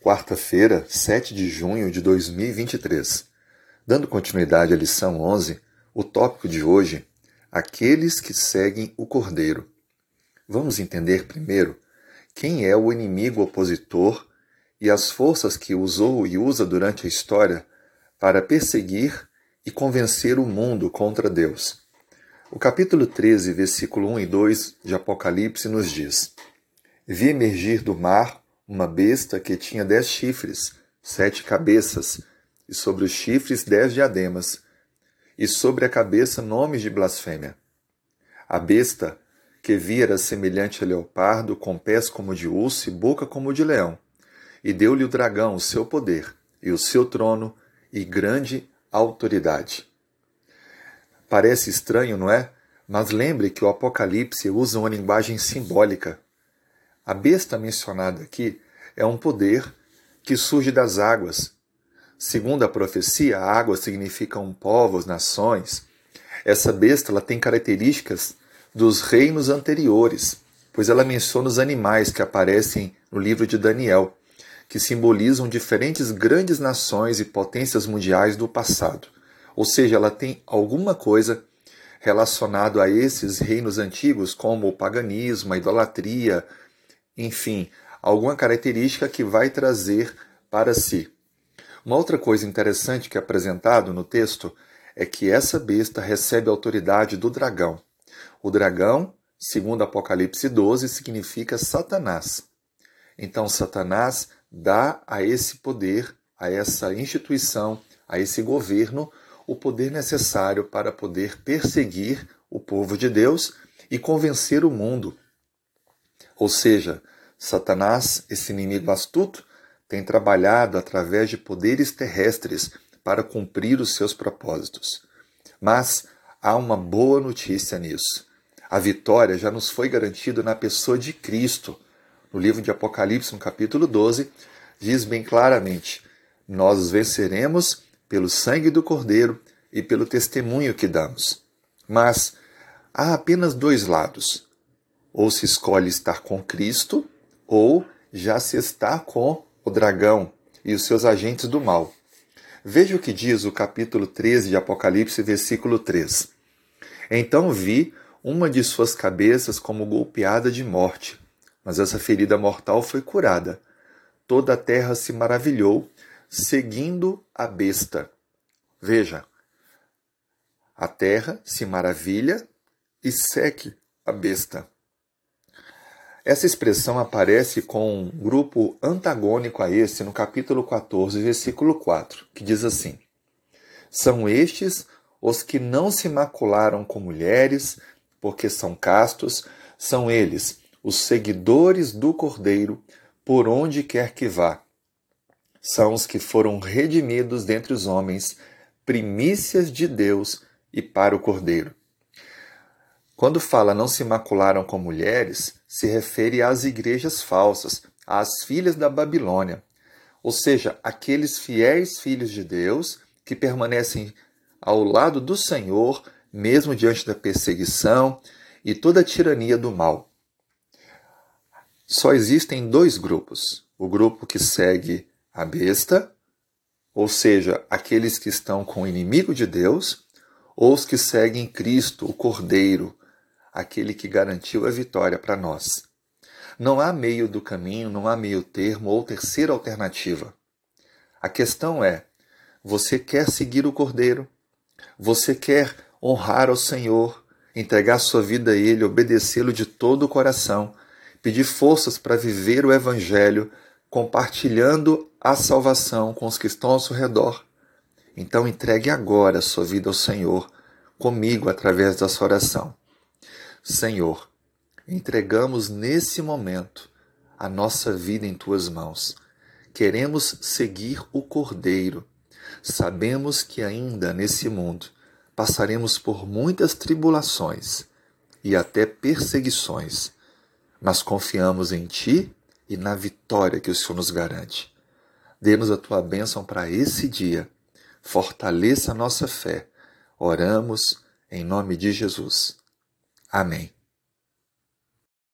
quarta-feira, 7 de junho de 2023. Dando continuidade à lição 11, o tópico de hoje: aqueles que seguem o Cordeiro. Vamos entender primeiro quem é o inimigo opositor e as forças que usou e usa durante a história para perseguir e convencer o mundo contra Deus. O capítulo 13, versículo 1 e 2 de Apocalipse nos diz: Vi emergir do mar uma besta que tinha dez chifres, sete cabeças, e sobre os chifres dez diademas, e sobre a cabeça nomes de blasfêmia. A besta que vi era semelhante a leopardo, com pés como de urso e boca como de leão. E deu-lhe o dragão o seu poder, e o seu trono, e grande autoridade. Parece estranho, não é? Mas lembre que o Apocalipse usa uma linguagem simbólica. A besta mencionada aqui é um poder que surge das águas. Segundo a profecia, a água significam povos, nações. Essa besta ela tem características dos reinos anteriores, pois ela menciona os animais que aparecem no livro de Daniel, que simbolizam diferentes grandes nações e potências mundiais do passado. Ou seja, ela tem alguma coisa relacionado a esses reinos antigos, como o paganismo, a idolatria, enfim, alguma característica que vai trazer para si. Uma outra coisa interessante que é apresentado no texto é que essa besta recebe a autoridade do dragão. O dragão, segundo Apocalipse 12, significa Satanás. Então, Satanás dá a esse poder, a essa instituição, a esse governo, o poder necessário para poder perseguir o povo de Deus e convencer o mundo. Ou seja, Satanás, esse inimigo astuto, tem trabalhado através de poderes terrestres para cumprir os seus propósitos. Mas há uma boa notícia nisso. A vitória já nos foi garantida na pessoa de Cristo. No livro de Apocalipse, no capítulo 12, diz bem claramente: Nós venceremos pelo sangue do Cordeiro e pelo testemunho que damos. Mas há apenas dois lados. Ou se escolhe estar com Cristo, ou já se está com o dragão e os seus agentes do mal. Veja o que diz o capítulo 13 de Apocalipse, versículo 3. Então vi uma de suas cabeças como golpeada de morte, mas essa ferida mortal foi curada. Toda a terra se maravilhou, seguindo a besta. Veja, a terra se maravilha e segue a besta. Essa expressão aparece com um grupo antagônico a esse no capítulo 14, versículo 4, que diz assim: São estes os que não se macularam com mulheres, porque são castos, são eles, os seguidores do Cordeiro, por onde quer que vá. São os que foram redimidos dentre os homens, primícias de Deus e para o Cordeiro. Quando fala não se macularam com mulheres, se refere às igrejas falsas, às filhas da Babilônia, ou seja, aqueles fiéis filhos de Deus que permanecem ao lado do Senhor, mesmo diante da perseguição e toda a tirania do mal. Só existem dois grupos: o grupo que segue a besta, ou seja, aqueles que estão com o inimigo de Deus, ou os que seguem Cristo, o Cordeiro, aquele que garantiu a vitória para nós. Não há meio do caminho, não há meio termo ou terceira alternativa. A questão é: você quer seguir o Cordeiro? Você quer honrar ao Senhor, entregar sua vida a Ele, obedecê-lo de todo o coração, pedir forças para viver o Evangelho, compartilhando a salvação com os que estão ao seu redor? Então entregue agora sua vida ao Senhor, comigo através da sua oração. Senhor, entregamos nesse momento a nossa vida em tuas mãos. Queremos seguir o Cordeiro. Sabemos que ainda nesse mundo passaremos por muitas tribulações e até perseguições, mas confiamos em Ti e na vitória que o Senhor nos garante. Dê-nos a tua bênção para esse dia. Fortaleça a nossa fé. Oramos em nome de Jesus. Amém.